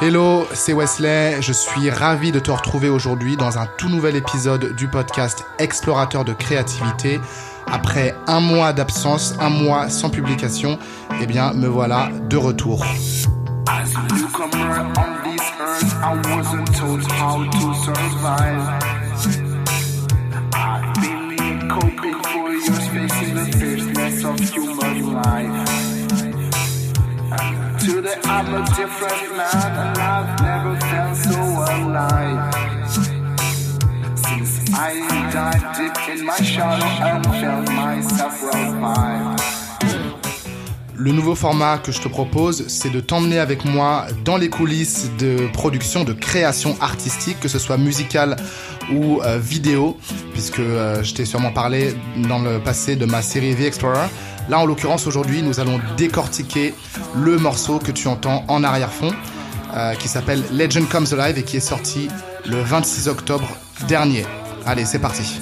Hello, c'est Wesley. Je suis ravi de te retrouver aujourd'hui dans un tout nouvel épisode du podcast Explorateur de créativité. Après un mois d'absence, un mois sans publication, eh bien, me voilà de retour. Le nouveau format que je te propose, c'est de t'emmener avec moi dans les coulisses de production, de création artistique, que ce soit musicale ou euh, vidéo, puisque euh, je t'ai sûrement parlé dans le passé de ma série The Explorer. Là, en l'occurrence, aujourd'hui, nous allons décortiquer le morceau que tu entends en arrière-fond, euh, qui s'appelle Legend Comes Alive et qui est sorti le 26 octobre dernier. Allez, c'est parti.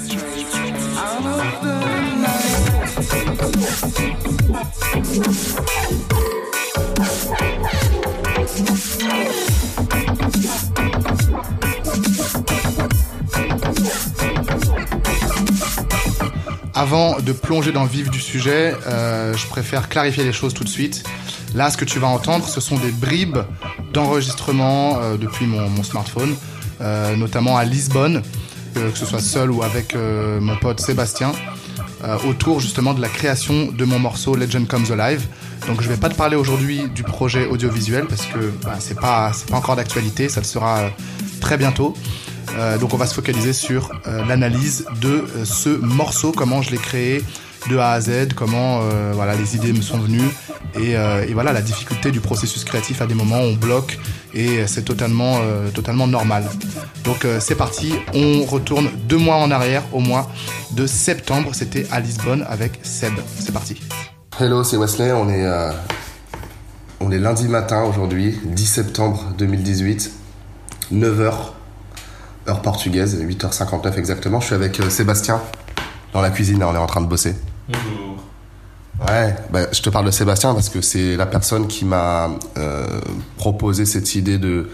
Avant de plonger dans le vif du sujet, euh, je préfère clarifier les choses tout de suite. Là, ce que tu vas entendre, ce sont des bribes d'enregistrement euh, depuis mon, smartphone, euh, notamment à Lisbonne, que ce soit seul ou avec mon pote Sébastien, autour justement de la création de mon morceau Legend Comes Alive. Donc je vais pas te parler aujourd'hui du projet audiovisuel parce que bah, c'est pas pas encore d'actualité, ça le sera très bientôt. Euh, donc on va se focaliser sur euh, l'analyse de euh, ce morceau, comment je l'ai créé de A à Z, comment voilà les idées me sont venues et, voilà la difficulté du processus créatif à des moments on bloque et c'est totalement totalement normal. Donc c'est parti, on retourne deux mois en arrière au mois de septembre, c'était à Lisbonne avec Seb. C'est parti. Hello, c'est Wesley, on est on est lundi matin aujourd'hui, 10 septembre 2018, 9h heure portugaise, 8h59 exactement. Je suis avec euh, Sébastien dans la cuisine, on est en train de bosser. Bonjour. Ouais, bah, je te parle de Sébastien parce que c'est la personne qui m'a euh, proposé cette idée de,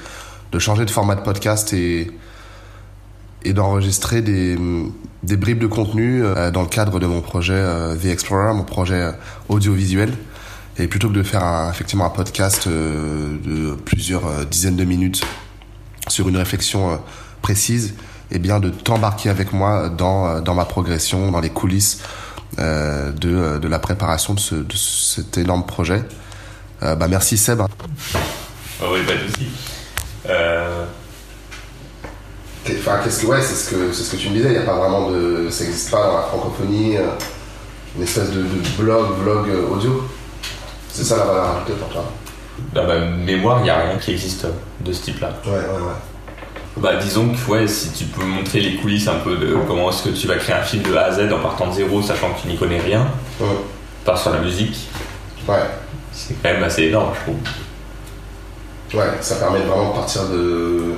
de changer de format de podcast et, et d'enregistrer des, des bribes de contenu euh, dans le cadre de mon projet The Explorer, mon projet audiovisuel. Et plutôt que de faire un, effectivement un podcast de plusieurs dizaines de minutes sur une réflexion précise, et eh bien de t'embarquer avec moi dans, euh, dans ma progression, dans les coulisses euh, de, euh, de, la préparation de, ce, de, cet énorme projet. Euh, bah merci Seb. Oh oui, pas de souci. Enfin, qu'est-ce que ouais, c'est ce que c'est ce que tu me disais. Il y a pas vraiment de, ça n'existe pas dans la francophonie, une espèce de, de blog, vlog audio. C'est ça la valeur ajoutée pour toi. Dans ma mémoire, il n'y a rien qui existe de ce type-là. Ouais, ouais, ouais. Bah, disons que ouais, si tu peux montrer les coulisses un peu de comment est-ce que tu vas créer un film de A à Z en partant de zéro, sachant que tu n'y connais rien, ouais. part sur la musique, ouais. c'est quand même assez énorme, je trouve. Ouais, ça permet vraiment de partir de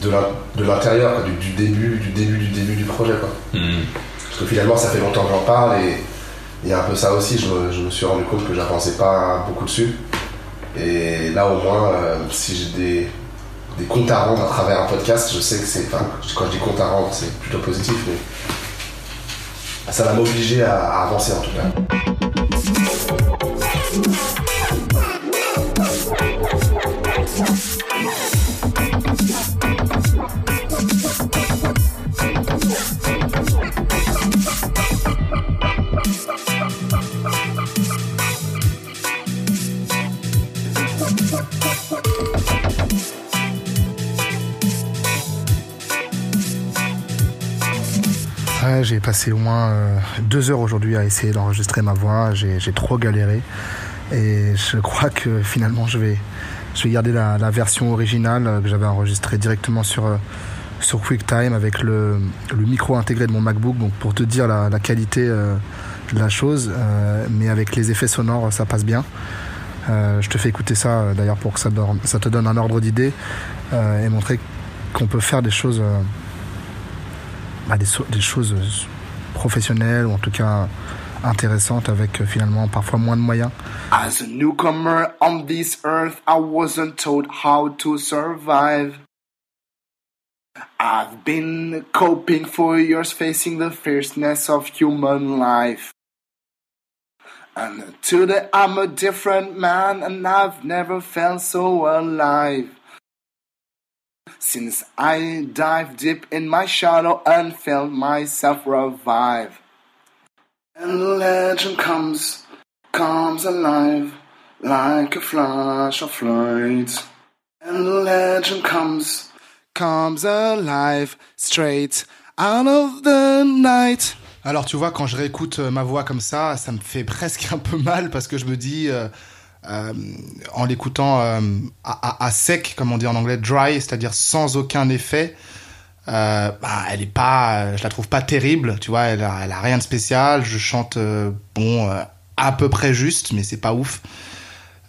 de l'intérieur, du, du, début, du début, du début du projet, quoi. Hmm. Parce que finalement, ça fait longtemps que j'en parle et il y a un peu ça aussi. Je me, je me suis rendu compte que j'avançais pas beaucoup dessus. Et là, au moins, euh, si j'ai des des comptes à rendre à travers un podcast, je sais que c'est. Enfin, quand je dis compte à rendre, c'est plutôt positif, mais. Ça va m'obliger à, à avancer en tout cas. Passé au moins euh, deux heures aujourd'hui à essayer d'enregistrer ma voix. J'ai trop galéré. Et je crois que finalement, je vais, je vais garder la, version originale que j'avais enregistrée directement sur, euh, sur QuickTime avec le, micro intégré de mon MacBook. Donc, pour te dire la, qualité euh, de la chose. mais avec les effets sonores, ça passe bien. je te fais écouter ça d'ailleurs pour que ça, te donne un ordre d'idée et montrer qu'on peut faire des choses bah, des, choses professionnelles ou en tout cas intéressante avec euh, finalement parfois moins de moyens. As a newcomer on this earth, I wasn't told how to survive. I've been coping for years facing the fierceness of human life. And today I'm a different man and I've never felt so alive. Since I dived deep in my shadow and felt myself revive. And the legend comes, comes alive like a flash of light. And the legend comes, comes alive straight out of the night. Alors tu vois, quand je réécoute euh, ma voix comme ça, ça me fait presque un peu mal parce que je me dis, euh, en l'écoutant euh, à, sec, comme on dit en anglais, dry, c'est-à-dire sans aucun effet, euh, bah, elle est pas, je la trouve pas terrible, tu vois, elle a, rien de spécial. Je chante euh, bon à peu près juste, mais c'est pas ouf.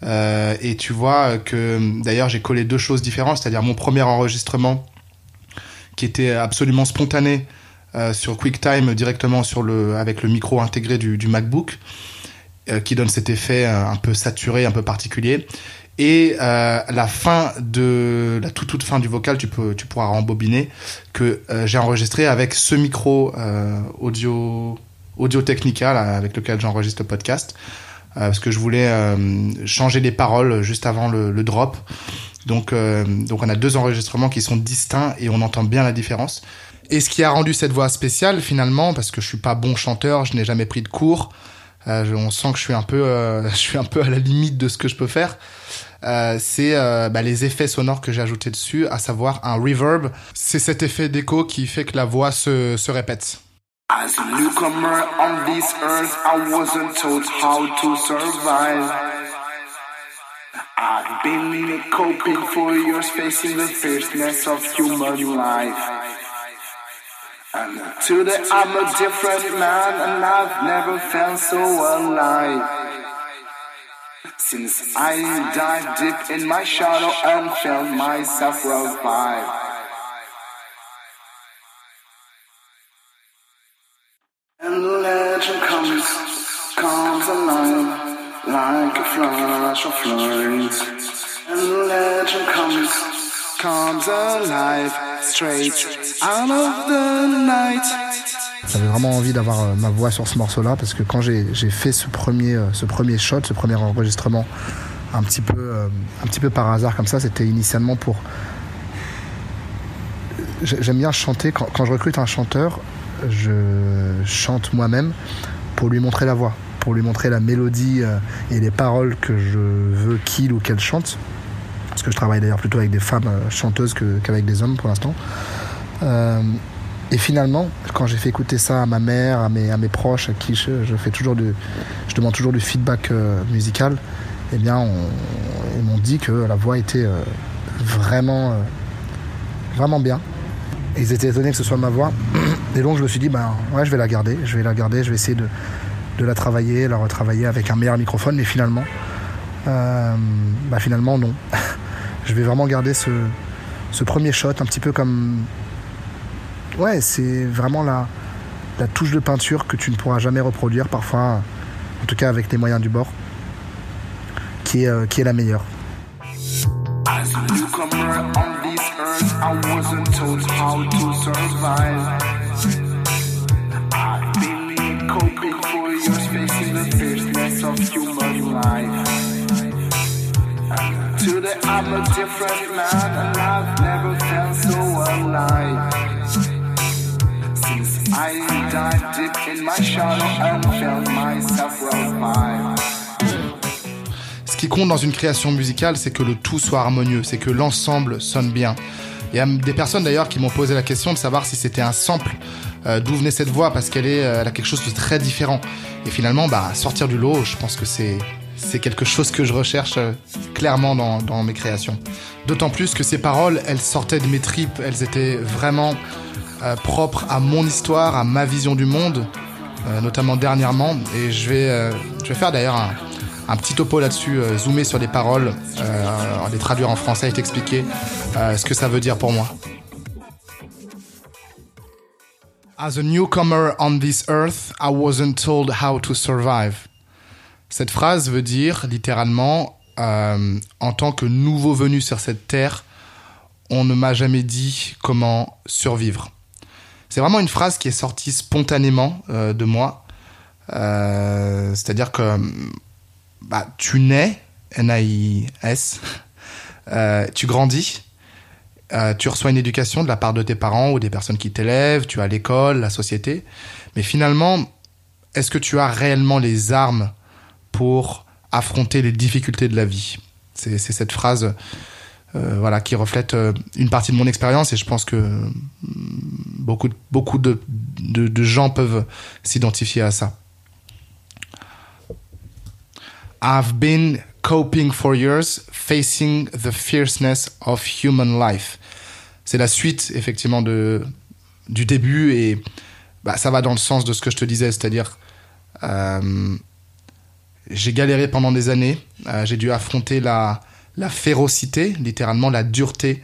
et tu vois que d'ailleurs j'ai collé deux choses différentes, c'est-à-dire mon premier enregistrement qui était absolument spontané euh, sur QuickTime directement sur le, avec le micro intégré du, MacBook, euh, qui donne cet effet euh, un peu saturé, un peu particulier. Et euh, la fin de la toute toute fin du vocal, tu peux, tu pourras rembobiner que euh, j'ai enregistré avec ce micro euh, audio audio Technica là, avec lequel j'enregistre le podcast parce que je voulais changer les paroles juste avant le, le drop. Donc donc on a deux enregistrements qui sont distincts et on entend bien la différence. Et ce qui a rendu cette voix spéciale finalement, parce que je suis pas bon chanteur, je n'ai jamais pris de cours, euh, on sent que je suis un peu, euh, je suis un peu à la limite de ce que je peux faire. Euh, c'est euh, bah, les effets sonores que j'ai ajoutés dessus, à savoir un reverb. C'est cet effet d'écho qui fait que la voix se, se répète. As a newcomer on this earth, I wasn't told how to survive. I've been coping for years, facing the fierceness of human life. Today I'm a different man and I've never felt so alive. Since I dived deep in my shadow and felt myself revive. And the legend comes, comes alive like a flash of light. And the legend comes, comes alive straight out of the night. J'avais vraiment envie d'avoir euh, ma voix sur ce morceau-là parce que quand j'ai fait ce premier, euh, ce premier shot, ce premier enregistrement, un petit peu, euh, un petit peu par hasard comme ça, c'était initialement pour. J'aime bien chanter. Quand, quand je recrute un chanteur, je chante moi-même pour lui montrer la voix, pour lui montrer la mélodie et les paroles que je veux qu'il ou qu'elle chante parce que je travaille d'ailleurs plutôt avec des femmes chanteuses qu'avec des hommes pour l'instant. Euh, et finalement, quand j'ai fait écouter ça à ma mère, à mes, proches, à qui je, fais toujours du, je demande toujours du feedback euh, musical, eh bien, ils m'ont dit que la voix était euh, vraiment, euh, vraiment bien. Ils étaient étonnés que ce soit ma voix. Et donc, je me suis dit, ben ouais, je vais la garder, je vais la garder, je vais essayer de, de la travailler, la retravailler avec un meilleur microphone. Mais finalement, euh, bah finalement non. je vais vraiment garder ce, premier shot un petit peu comme ouais c'est vraiment la, touche de peinture que tu ne pourras jamais reproduire parfois en tout cas avec les moyens du bord qui est, euh, la meilleure As a newcomer on this earth, I wasn't told how to survive. Coping for the of human life. And today I'm a different man, and I've never felt so alive. Since I dived deep in my shadow and felt myself revive. Ce qui compte dans une création musicale, c'est que le tout soit harmonieux, c'est que l'ensemble sonne bien. Il y a des personnes d'ailleurs qui m'ont posé la question de savoir si c'était un sample, euh, d'où venait cette voix, parce qu'elle est, euh, elle a quelque chose de très différent. Et finalement, bah, sortir du lot, je pense que c'est, c'est quelque chose que je recherche euh, clairement dans, mes créations. D'autant plus que ces paroles, elles sortaient de mes tripes, elles étaient vraiment euh, propres à mon histoire, à ma vision du monde, euh, notamment dernièrement. Et je vais, je vais faire d'ailleurs un, un petit topo là-dessus, zoomer sur les paroles, les traduire en français et t'expliquer ce que ça veut dire pour moi. As a newcomer on this earth, I wasn't told how to survive. Cette phrase veut dire littéralement, euh, en tant que nouveau venu sur cette terre, on ne m'a jamais dit comment survivre. C'est vraiment une phrase qui est sortie spontanément euh, de moi. Euh, C'est-à-dire que bah, tu nais, N-A-I-S, tu grandis, tu reçois une éducation de la part de tes parents ou des personnes qui t'élèvent, tu as l'école, la société, mais finalement, est-ce que tu as réellement les armes pour affronter les difficultés de la vie C'est cette phrase euh, voilà, qui reflète euh, une partie de mon expérience et je pense que mm, beaucoup, beaucoup de, gens peuvent s'identifier à ça. I've been coping for years, facing the fierceness of human life. C'est la suite, effectivement, de, du début et bah, ça va dans le sens de ce que je te disais, c'est-à-dire euh, j'ai galéré pendant des années, euh, j'ai dû affronter la, la férocité, littéralement la dureté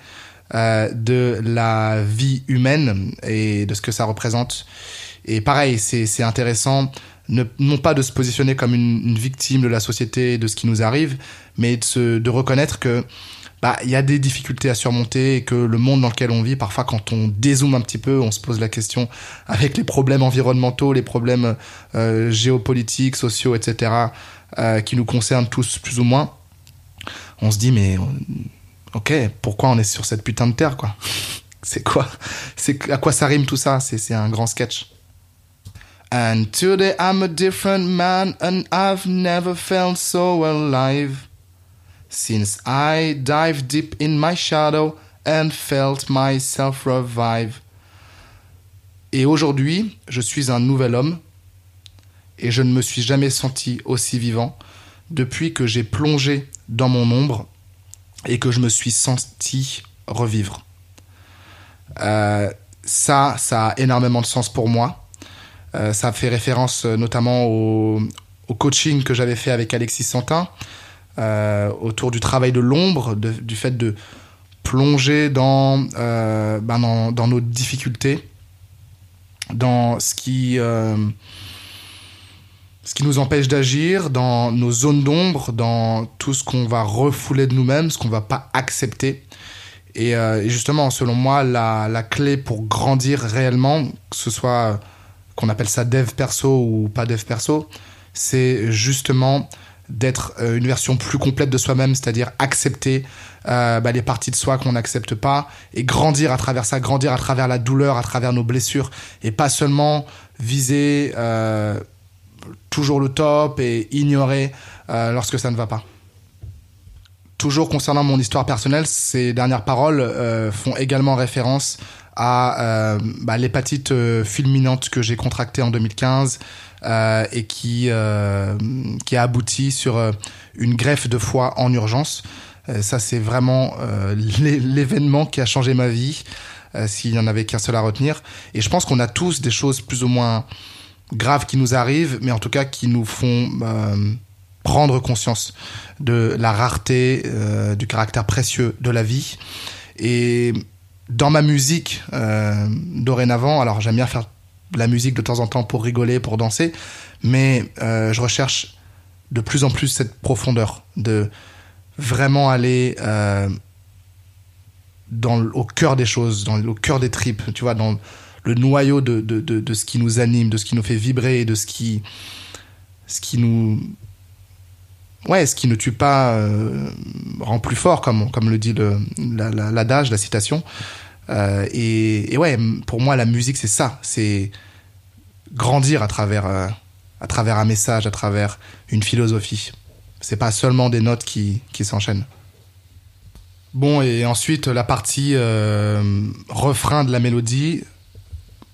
euh, de la vie humaine et de ce que ça représente. Et pareil, c'est intéressant ne, non pas de se positionner comme une, une, victime de la société, de ce qui nous arrive, mais de, se, de reconnaître que bah il y a des difficultés à surmonter et que le monde dans lequel on vit, parfois quand on dézoome un petit peu, on se pose la question avec les problèmes environnementaux, les problèmes euh, géopolitiques, sociaux, etc., euh, qui nous concernent tous plus ou moins, on se dit mais ok, pourquoi on est sur cette putain de terre quoi? C'est quoi? C'est à quoi ça rime tout ça? C'est un grand sketch. And today I'm a different man and I've never felt so alive since I dived deep in my shadow and felt myself revive. Et aujourd'hui, je suis un nouvel homme et je ne me suis jamais senti aussi vivant depuis que j'ai plongé dans mon ombre et que je me suis senti revivre. Euh, ça, ça a énormément de sens pour moi euh, ça fait référence euh, notamment au, coaching que j'avais fait avec Alexis Santin autour du travail de l'ombre, du fait de plonger dans, euh, ben dans, dans, nos difficultés, dans ce qui, euh, ce qui nous empêche d'agir, dans nos zones d'ombre, dans tout ce qu'on va refouler de nous-mêmes, ce qu'on va pas accepter. Et, euh, et, justement, selon moi, la, la clé pour grandir réellement, que ce soit qu'on appelle ça dev perso ou pas dev perso, c'est justement d'être euh, une version plus complète de soi-même, c'est-à-dire accepter euh, bah, les parties de soi qu'on n'accepte pas et grandir à travers ça, grandir à travers la douleur, à travers nos blessures et pas seulement viser euh, toujours le top et ignorer lorsque ça ne va pas. Toujours concernant mon histoire personnelle, ces dernières paroles font également référence à bah, l'hépatite fulminante que j'ai contractée en 2015 euh, et qui, euh, qui a abouti sur euh, une greffe de foie en urgence. Euh, ça, c'est vraiment l'événement qui a changé ma vie, s'il n'y en avait qu'un seul à retenir. Et je pense qu'on a tous des choses plus ou moins graves qui nous arrivent, mais en tout cas qui nous font prendre conscience de la rareté, du caractère précieux de la vie. Et dans ma musique dorénavant, alors j'aime bien faire la musique de temps en temps pour rigoler, pour danser, mais euh, je recherche de plus en plus cette profondeur, de vraiment aller euh, dans, au cœur des choses, dans, au cœur des tripes, tu vois, dans le noyau de, de, de, de ce qui nous anime, de ce qui nous fait vibrer, de ce qui, ce qui nous ouais, ce qui ne tue pas euh, rend plus fort, comme, comme le dit l'adage, la, la, la, citation. Euh, et, ouais, pour moi, la musique, c'est ça. C'est grandir à travers, euh, à travers un message, à travers une philosophie. C'est pas seulement des notes qui, qui s'enchaînent. Bon, et ensuite, la partie euh, refrain de la mélodie.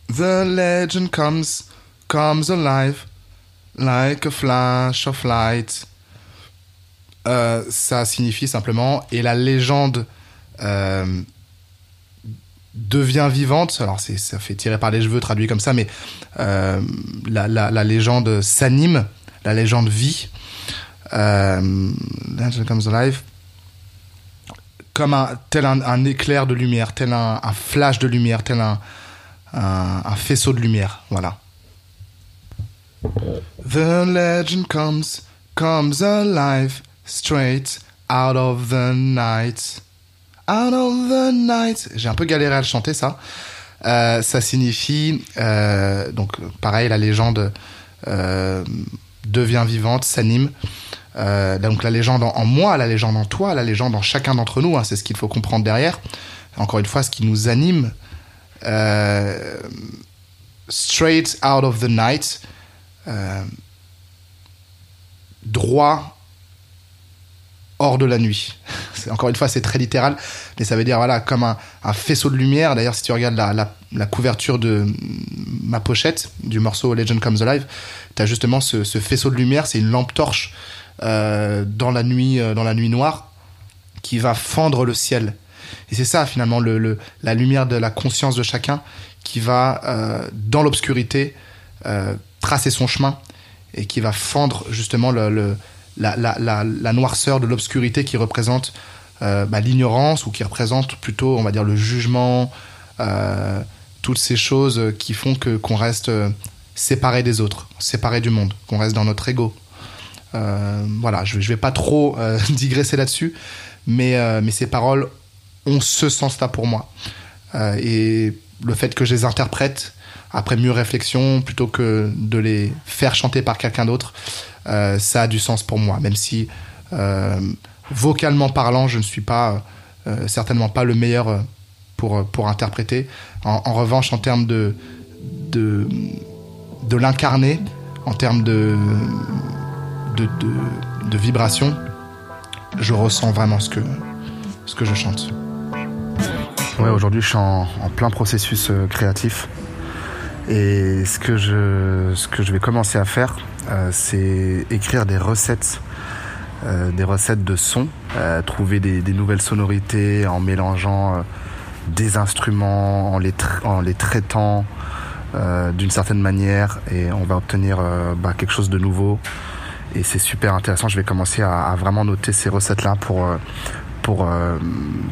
The legend comes, comes alive, like a flash of light. Ça signifie simplement et la légende devient vivante. Alors c'est ça fait tirer par les cheveux traduit comme ça, mais euh, la, la, légende s'anime, la légende vit. Euh, comes alive comme un tel un, éclair de lumière, tel un, un, flash de lumière, tel un un, un faisceau de lumière. Voilà. The legend comes, comes alive, straight out of the night. Out of the night. J'ai un peu galéré à le chanter, ça. Euh, ça signifie, euh, donc pareil, la légende euh, devient vivante, s'anime. Donc la légende en, moi, la légende en toi, la légende en chacun d'entre nous, hein, c'est ce qu'il faut comprendre derrière. Encore une fois, ce qui nous anime, straight out of the night, droit hors de la nuit. Encore une fois, c'est très littéral, mais ça veut dire voilà comme un, faisceau de lumière. D'ailleurs, si tu regardes la, couverture de ma pochette du morceau Legend Comes Alive, tu as justement ce, ce faisceau de lumière. C'est une lampe torche euh, dans la nuit, euh, dans la nuit noire, qui va fendre le ciel. Et c'est ça finalement le, le- la lumière de la conscience de chacun qui va euh, dans l'obscurité tracer son chemin et qui va fendre justement le- la, la, la, noirceur de l'obscurité qui représente euh, bah, l'ignorance ou qui représente plutôt, on va dire, le jugement, euh, toutes ces choses qui font que qu'on reste euh, séparé des autres, séparé du monde, qu'on reste dans notre ego. Voilà, je, je vais pas trop digresser là-dessus, mais, mais ces paroles ont ce sens-là pour moi. Et le fait que je les interprète après mûre réflexion, plutôt que de les faire chanter par quelqu'un d'autre, euh, ça a du sens pour moi, même si euh, vocalement parlant, je ne suis pas euh, certainement pas le meilleur pour, pour interpréter. En, revanche, en termes de, de, de l'incarner, en termes de, de, de, vibration, je ressens vraiment ce que, ce que je chante. Ouais, aujourd'hui, je suis en, en plein processus créatif. Et ce que je, ce que je vais commencer à faire, euh, c'est écrire des recettes, euh, des recettes de sons, euh, trouver des, des nouvelles sonorités en mélangeant euh, des instruments, en les, en les traitant euh, d'une certaine manière, et on va obtenir euh, bah, quelque chose de nouveau. Et c'est super intéressant. Je vais commencer à, à vraiment noter ces recettes-là pour pour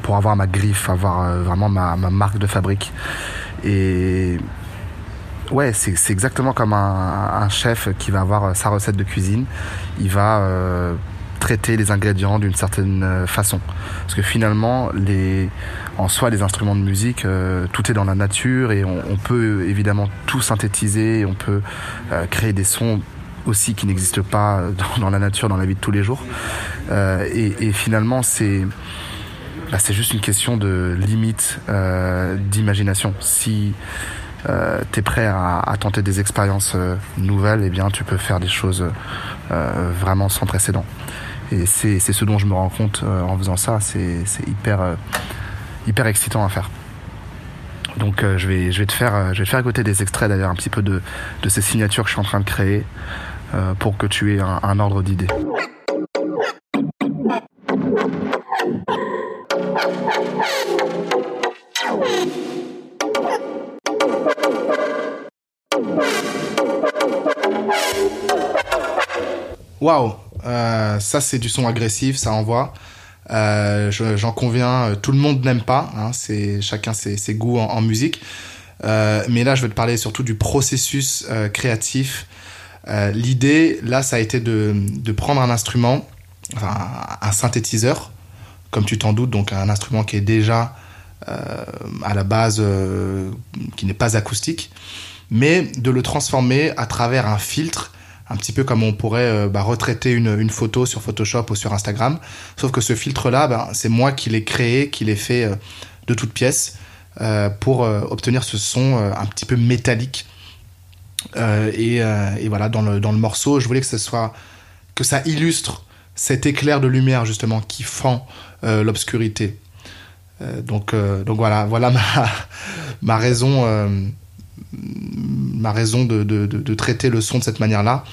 pour avoir ma griffe, avoir vraiment ma, ma marque de fabrique. Et Ouais, c'est c'est exactement comme un, un chef qui va avoir euh, sa recette de cuisine. Il va euh, traiter les ingrédients d'une certaine euh, façon. Parce que finalement, les, en soi, les instruments de musique, euh, tout est dans la nature et on, on peut évidemment tout synthétiser. On peut euh, créer des sons aussi qui n'existent pas dans, dans la nature, dans la vie de tous les jours. Euh, et, et finalement, c'est bah, c'est juste une question de limite euh, d'imagination. Si euh, tu prêt à, à tenter des expériences euh, nouvelles, eh bien tu peux faire des choses euh, vraiment sans précédent. Et c'est ce dont je me rends compte euh, en faisant ça, c'est hyper euh, hyper excitant à faire. Donc euh, je vais je vais te faire je vais te faire écouter des extraits d'ailleurs un petit peu de de ces signatures que je suis en train de créer pour que tu aies un, un ordre d'idée. Waouh, euh, ça c'est du son agressif, ça envoie. Euh, je- J'en conviens, euh, tout le monde n'aime pas, hein, c'est chacun ses, goûts en, musique. Euh, mais là, je vais te parler surtout du processus créatif. L'idée, là, ça a été de, prendre un instrument, un synthétiseur, comme tu t'en doutes, donc un instrument qui est déjà à la base, qui n'est pas acoustique, mais de le transformer à travers un filtre un petit peu comme on pourrait euh, bah, retraiter une, photo sur Photoshop ou sur Instagram. Sauf que ce filtre-là, ben, c'est moi qui l'ai créé, qui l'ai fait euh, de toutes pièces euh, pour obtenir ce son un petit peu métallique. Et, voilà, dans le, morceau, je voulais que ce soit que ça illustre cet éclair de lumière justement qui fend l'obscurité. Donc, voilà, voilà ma raison. Ma raison de, de, traiter le son de cette manière-là.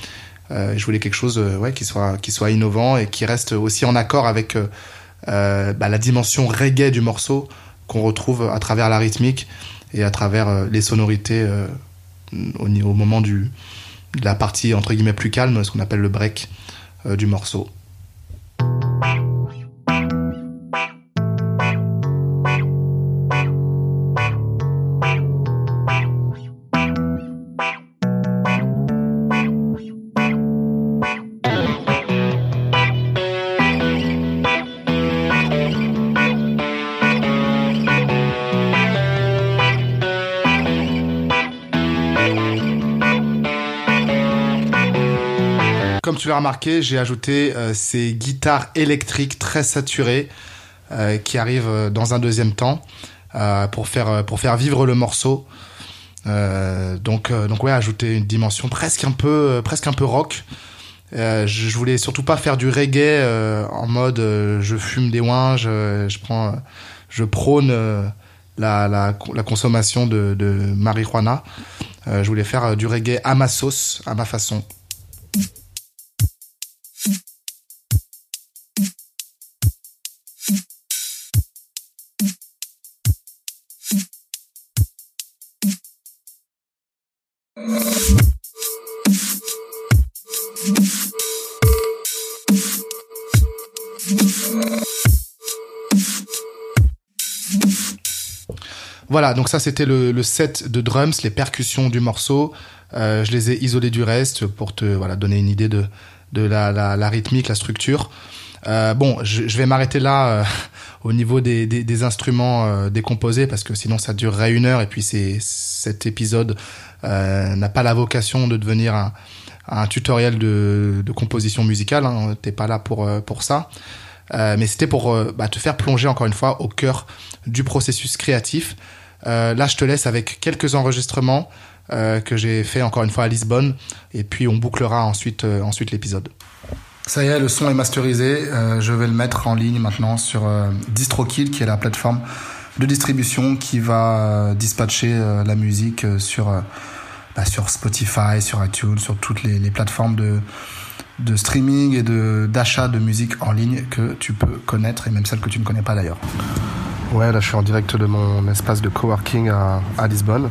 Euh, je voulais quelque chose euh, qui, soit, innovant et qui reste aussi en accord avec euh, bah, la dimension reggae du morceau qu'on retrouve à travers la rythmique et à travers les sonorités au, moment du, de la partie entre guillemets plus calme, ce qu'on appelle le break du morceau. Remarqué, j'ai ajouté ces guitares électriques très saturées qui arrivent dans un deuxième temps pour faire pour faire vivre le morceau. donc donc ouais, ajouter une dimension presque un peu presque un peu rock. Euh, je voulais surtout pas faire du reggae euh, en mode euh, je fume des ouinges, je prends, je prône la, la, la, consommation de, de marijuana. je voulais faire du reggae à ma sauce, à ma façon. Voilà, donc ça c'était le, set de drums, les percussions du morceau. Euh, je les ai isolés du reste pour te voilà donner une idée de de la, rythmique, la structure. Euh, bon, je, vais m'arrêter là euh, au niveau des, instruments décomposés parce que sinon ça durerait une heure et puis c'est cet épisode n'a pas la vocation de devenir un, un tutoriel de, de composition musicale. Hein, T'es pas là pour pour ça. mais c'était pour bah, te faire plonger encore une fois au cœur du processus créatif euh, là, je te laisse avec quelques enregistrements euh, que j'ai fait encore une fois à Lisbonne, et puis on bouclera ensuite, euh, ensuite l'épisode. Ça y est, le son est masterisé. je vais le mettre en ligne maintenant sur DistroKid, qui est la plateforme de distribution qui va dispatcher la musique sur, bah, sur Spotify, sur iTunes, sur toutes les, les plateformes de, de streaming et d'achat de musique en ligne que tu peux connaître et même celles que tu ne connais pas d'ailleurs. Ouais, là je suis en direct de mon espace de coworking à, Lisbonne.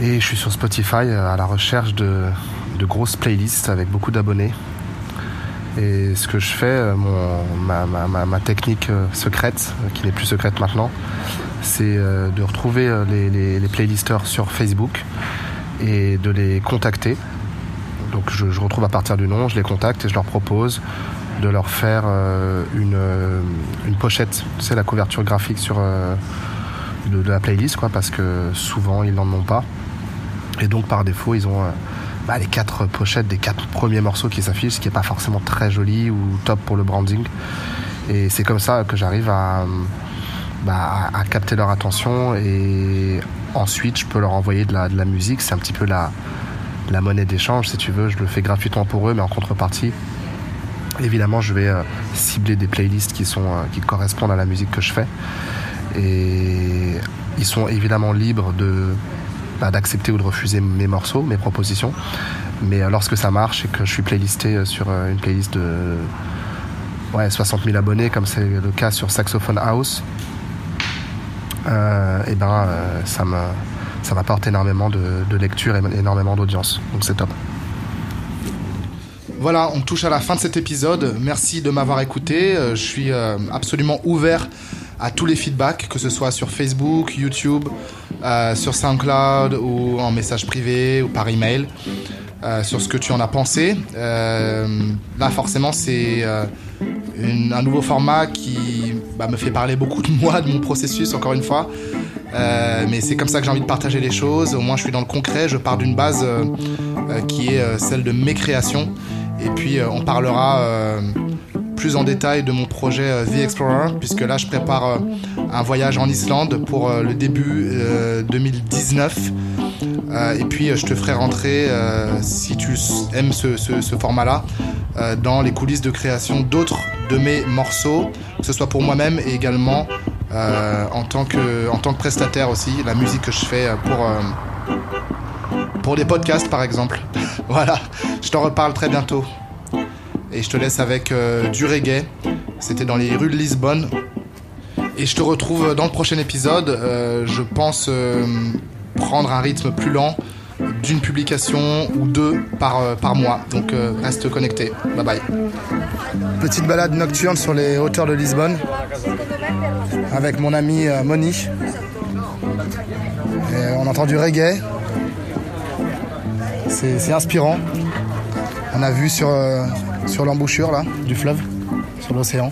Et je suis sur Spotify euh, à la recherche de, de grosses playlists avec beaucoup d'abonnés. Et ce que je fais, euh, mon, ma, ma, ma, technique euh, secrète, qui n'est plus secrète maintenant, c'est de retrouver les, les, les, playlisters sur Facebook et de les contacter. Donc je, retrouve à partir du nom, je les contacte et je leur propose de leur faire euh, une, euh, une, pochette, c'est la couverture graphique sur euh, de, la playlist, quoi, parce que souvent ils n'en ont pas. Et donc par défaut, ils ont bah, les quatre pochettes des quatre premiers morceaux qui s'affichent, ce qui n'est pas forcément très joli ou top pour le branding. Et c'est comme ça que j'arrive à, bah, à, capter leur attention et ensuite je peux leur envoyer de la, de la musique. C'est un petit peu la, la monnaie d'échange, si tu veux. Je le fais gratuitement pour eux, mais en contrepartie, Évidemment, je vais euh, cibler des playlists qui, sont, euh, qui correspondent à la musique que je fais. Et ils sont évidemment libres de, bah, d'accepter ou de refuser mes morceaux, mes propositions. Mais euh, lorsque ça marche et que je suis playlisté sur une playlist de ouais, 60 000 abonnés, comme c'est le cas sur Saxophone House, et ben, ça, me, ça m'apporte énormément de, de lecture et énormément d'audience. Donc c'est top. Voilà, on touche à la fin de cet épisode. Merci de m'avoir écouté. Euh, je suis euh, absolument ouvert à tous les feedbacks, que ce soit sur Facebook, YouTube, euh, sur SoundCloud ou en message privé ou par email, sur ce que tu en as pensé. là, forcément, c'est un nouveau format qui bah, me fait parler beaucoup de moi, de mon processus, encore une fois. Mais c'est comme ça que j'ai envie de partager les choses. Au moins, je suis dans le concret. Je pars d'une base qui est celle de mes créations. Et puis euh, on parlera euh, plus en détail de mon projet euh, The Explorer, puisque là je prépare un voyage en Islande pour le début 2019. et puis je te ferai rentrer, si tu aimes ce, format-là, dans les coulisses de création d'autres de mes morceaux, que ce soit pour moi-même et également en, tant que, en tant que prestataire aussi, la musique que je fais pour pour des podcasts par exemple. voilà, je t'en reparle très bientôt. Et je te laisse avec euh, du reggae. C'était dans les rues de Lisbonne. Et je te retrouve dans le prochain épisode. Euh, je pense euh, prendre un rythme plus lent d'une publication ou deux par, par mois. Donc reste connecté. Bye bye. Petite balade nocturne sur les hauteurs de Lisbonne avec mon ami Moni. on entend du reggae c'est inspirant. On a vu sur, euh, l'embouchure du fleuve, sur l'océan.